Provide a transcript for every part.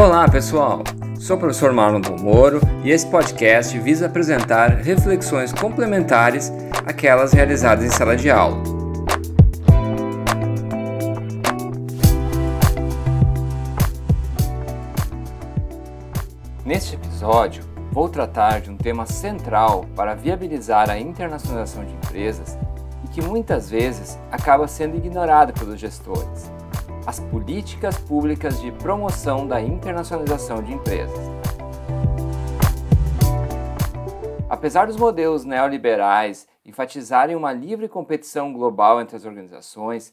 Olá pessoal, sou o professor Marlon Del Moro e esse podcast visa apresentar reflexões complementares àquelas realizadas em sala de aula. Neste episódio, vou tratar de um tema central para viabilizar a internacionalização de empresas e que muitas vezes acaba sendo ignorado pelos gestores as políticas públicas de promoção da internacionalização de empresas. Apesar dos modelos neoliberais enfatizarem uma livre competição global entre as organizações,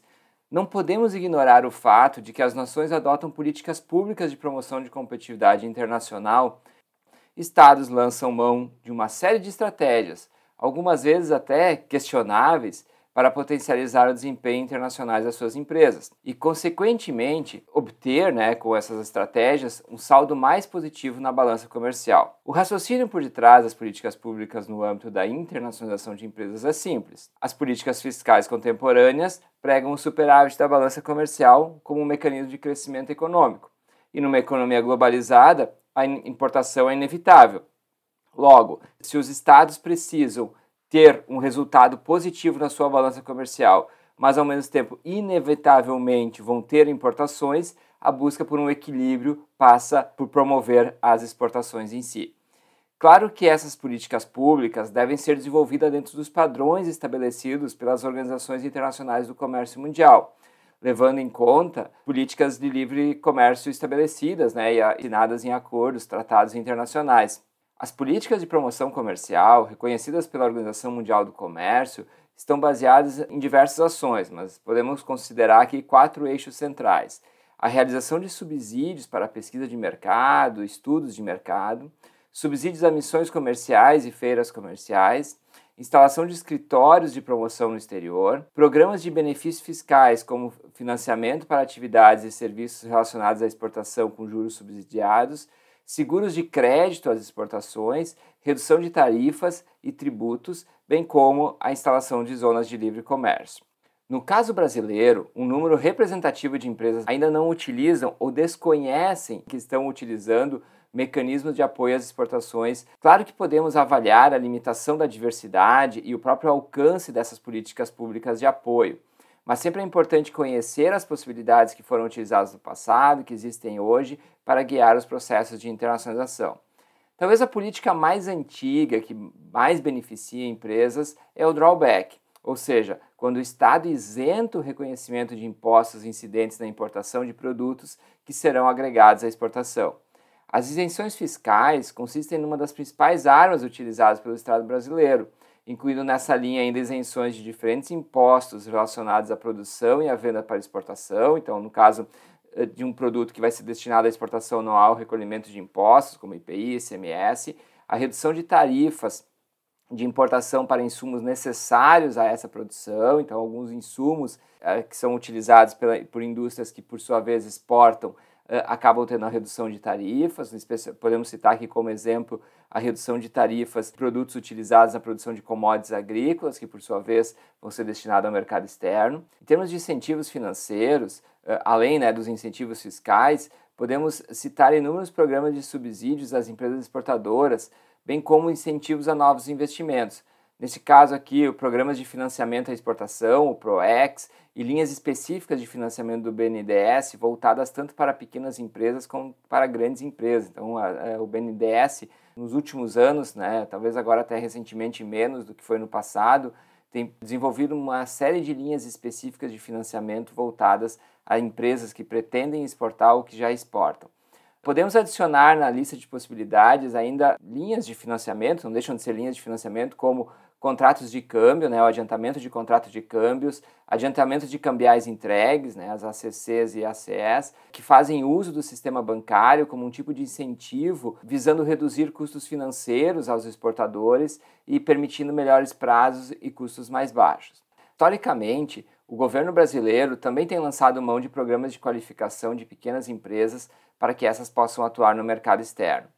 não podemos ignorar o fato de que as nações adotam políticas públicas de promoção de competitividade internacional. Estados lançam mão de uma série de estratégias, algumas vezes até questionáveis, para potencializar o desempenho internacional das suas empresas e, consequentemente, obter, né, com essas estratégias, um saldo mais positivo na balança comercial. O raciocínio por detrás das políticas públicas no âmbito da internacionalização de empresas é simples. As políticas fiscais contemporâneas pregam o superávit da balança comercial como um mecanismo de crescimento econômico. E numa economia globalizada, a importação é inevitável. Logo, se os estados precisam ter um resultado positivo na sua balança comercial, mas ao mesmo tempo inevitavelmente vão ter importações, a busca por um equilíbrio passa por promover as exportações em si. Claro que essas políticas públicas devem ser desenvolvidas dentro dos padrões estabelecidos pelas organizações internacionais do comércio mundial, levando em conta políticas de livre comércio estabelecidas né, e assinadas em acordos, tratados internacionais. As políticas de promoção comercial, reconhecidas pela Organização Mundial do Comércio, estão baseadas em diversas ações, mas podemos considerar aqui quatro eixos centrais: a realização de subsídios para pesquisa de mercado, estudos de mercado, subsídios a missões comerciais e feiras comerciais, instalação de escritórios de promoção no exterior, programas de benefícios fiscais, como financiamento para atividades e serviços relacionados à exportação com juros subsidiados seguros de crédito às exportações, redução de tarifas e tributos, bem como a instalação de zonas de livre comércio. No caso brasileiro, um número representativo de empresas ainda não utilizam ou desconhecem que estão utilizando mecanismos de apoio às exportações. Claro que podemos avaliar a limitação da diversidade e o próprio alcance dessas políticas públicas de apoio mas sempre é importante conhecer as possibilidades que foram utilizadas no passado, que existem hoje, para guiar os processos de internacionalização. Talvez a política mais antiga, que mais beneficia empresas, é o drawback, ou seja, quando o Estado isenta o reconhecimento de impostos incidentes na importação de produtos que serão agregados à exportação. As isenções fiscais consistem numa das principais armas utilizadas pelo Estado brasileiro, incluindo nessa linha ainda isenções de diferentes impostos relacionados à produção e à venda para exportação. Então, no caso eh, de um produto que vai ser destinado à exportação, não há o recolhimento de impostos, como IPI, ICMS, a redução de tarifas de importação para insumos necessários a essa produção, então alguns insumos eh, que são utilizados pela, por indústrias que por sua vez exportam acabam tendo a redução de tarifas. Podemos citar aqui como exemplo a redução de tarifas de produtos utilizados na produção de commodities agrícolas, que por sua vez vão ser destinados ao mercado externo. Em termos de incentivos financeiros, eh, além né, dos incentivos fiscais, podemos citar inúmeros programas de subsídios às empresas exportadoras, bem como incentivos a novos investimentos. Nesse caso aqui, programas de financiamento à exportação, o PROEX, e linhas específicas de financiamento do BNDES voltadas tanto para pequenas empresas como para grandes empresas. Então, a, a, o BNDES, nos últimos anos, né, talvez agora até recentemente menos do que foi no passado, tem desenvolvido uma série de linhas específicas de financiamento voltadas a empresas que pretendem exportar ou que já exportam. Podemos adicionar na lista de possibilidades ainda linhas de financiamento, não deixam de ser linhas de financiamento, como contratos de câmbio, né, o adiantamento de contratos de câmbios, adiantamento de cambiais entregues, né, as ACCs e ACS, que fazem uso do sistema bancário como um tipo de incentivo visando reduzir custos financeiros aos exportadores e permitindo melhores prazos e custos mais baixos. Historicamente, o governo brasileiro também tem lançado mão de programas de qualificação de pequenas empresas para que essas possam atuar no mercado externo.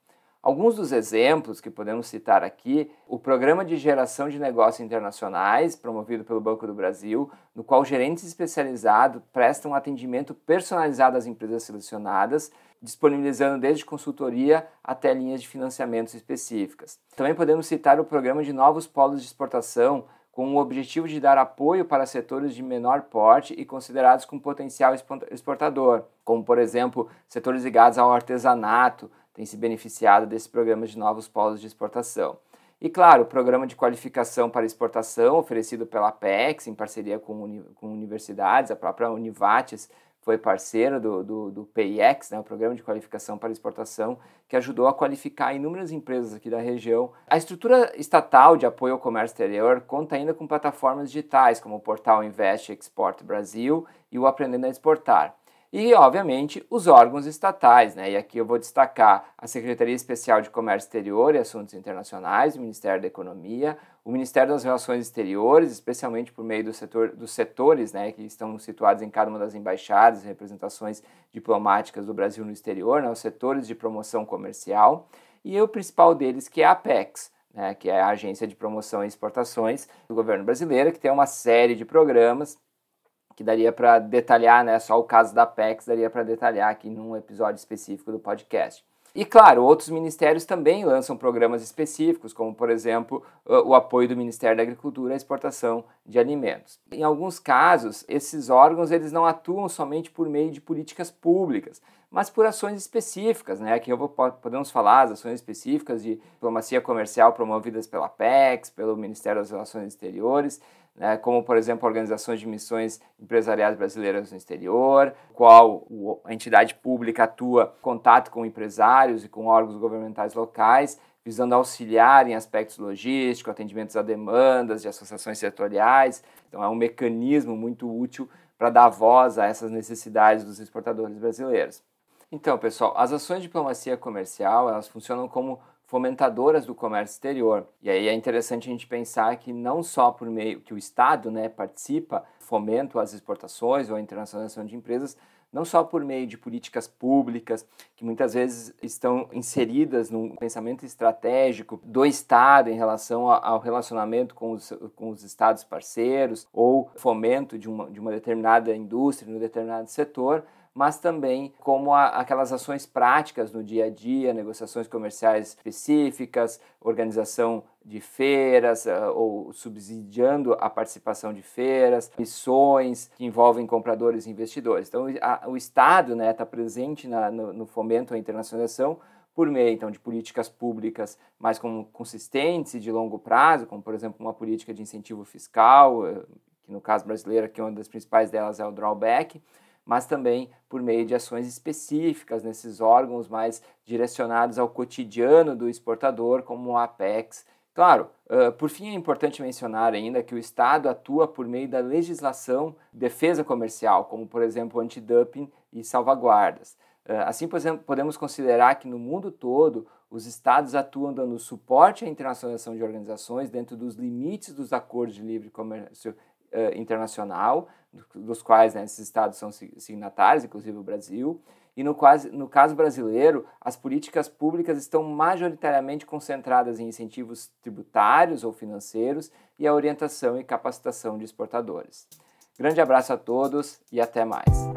Alguns dos exemplos que podemos citar aqui, o Programa de Geração de Negócios Internacionais, promovido pelo Banco do Brasil, no qual gerentes especializados prestam atendimento personalizado às empresas selecionadas, disponibilizando desde consultoria até linhas de financiamentos específicas. Também podemos citar o Programa de Novos Polos de Exportação, com o objetivo de dar apoio para setores de menor porte e considerados com potencial exportador, como, por exemplo, setores ligados ao artesanato, têm se beneficiado desse programa de novos polos de exportação. E, claro, o programa de qualificação para exportação oferecido pela Apex, em parceria com, uni com universidades, a própria Univates foi parceiro do, do, do né, o Programa de Qualificação para Exportação, que ajudou a qualificar inúmeras empresas aqui da região. A estrutura estatal de apoio ao comércio exterior conta ainda com plataformas digitais, como o portal Invest Export Brasil e o Aprendendo a Exportar. E, obviamente, os órgãos estatais, né? E aqui eu vou destacar a Secretaria Especial de Comércio Exterior e Assuntos Internacionais, o Ministério da Economia, o Ministério das Relações Exteriores, especialmente por meio do setor, dos setores, né, que estão situados em cada uma das embaixadas e representações diplomáticas do Brasil no exterior, né, os setores de promoção comercial, e o principal deles, que é a Apex, né, que é a Agência de Promoção e Exportações do governo brasileiro, que tem uma série de programas que daria para detalhar, né? Só o caso da PEX daria para detalhar aqui num episódio específico do podcast. E claro, outros ministérios também lançam programas específicos, como por exemplo o apoio do Ministério da Agricultura à exportação de alimentos. Em alguns casos, esses órgãos eles não atuam somente por meio de políticas públicas, mas por ações específicas, né? Aqui eu vou, podemos falar as ações específicas de diplomacia comercial promovidas pela PEX, pelo Ministério das Relações Exteriores, né, como, por exemplo, organizações de missões empresariais brasileiras no exterior, qual a entidade pública atua em contato com empresários e com órgãos governamentais locais, visando auxiliar em aspectos logísticos, atendimentos a demandas de associações setoriais. Então, é um mecanismo muito útil para dar voz a essas necessidades dos exportadores brasileiros. Então, pessoal, as ações de diplomacia comercial, elas funcionam como fomentadoras do comércio exterior. E aí é interessante a gente pensar que não só por meio que o Estado né, participa, fomento às exportações ou a internacionalização de empresas, não só por meio de políticas públicas, que muitas vezes estão inseridas no pensamento estratégico do Estado em relação ao relacionamento com os, com os Estados parceiros, ou fomento de uma, de uma determinada indústria, no determinado setor, mas também como a, aquelas ações práticas no dia a dia, negociações comerciais específicas, organização de feiras uh, ou subsidiando a participação de feiras, missões que envolvem compradores e investidores. Então, a, o Estado está né, tá presente na, no, no fomento à internacionalização por meio então de políticas públicas mais consistentes e de longo prazo, como por exemplo uma política de incentivo fiscal, eh, que no caso brasileiro aqui uma das principais delas é o drawback, mas também por meio de ações específicas nesses órgãos mais direcionados ao cotidiano do exportador, como o Apex. Claro, uh, por fim é importante mencionar ainda que o Estado atua por meio da legislação de defesa comercial, como por exemplo antidumping e salvaguardas. Uh, assim, por exemplo, podemos considerar que no mundo todo os estados atuam dando suporte à internacionalização de organizações dentro dos limites dos acordos de livre comércio uh, internacional, dos quais né, esses estados são signatários, inclusive o Brasil. E no, quase, no caso brasileiro, as políticas públicas estão majoritariamente concentradas em incentivos tributários ou financeiros e a orientação e capacitação de exportadores. Grande abraço a todos e até mais!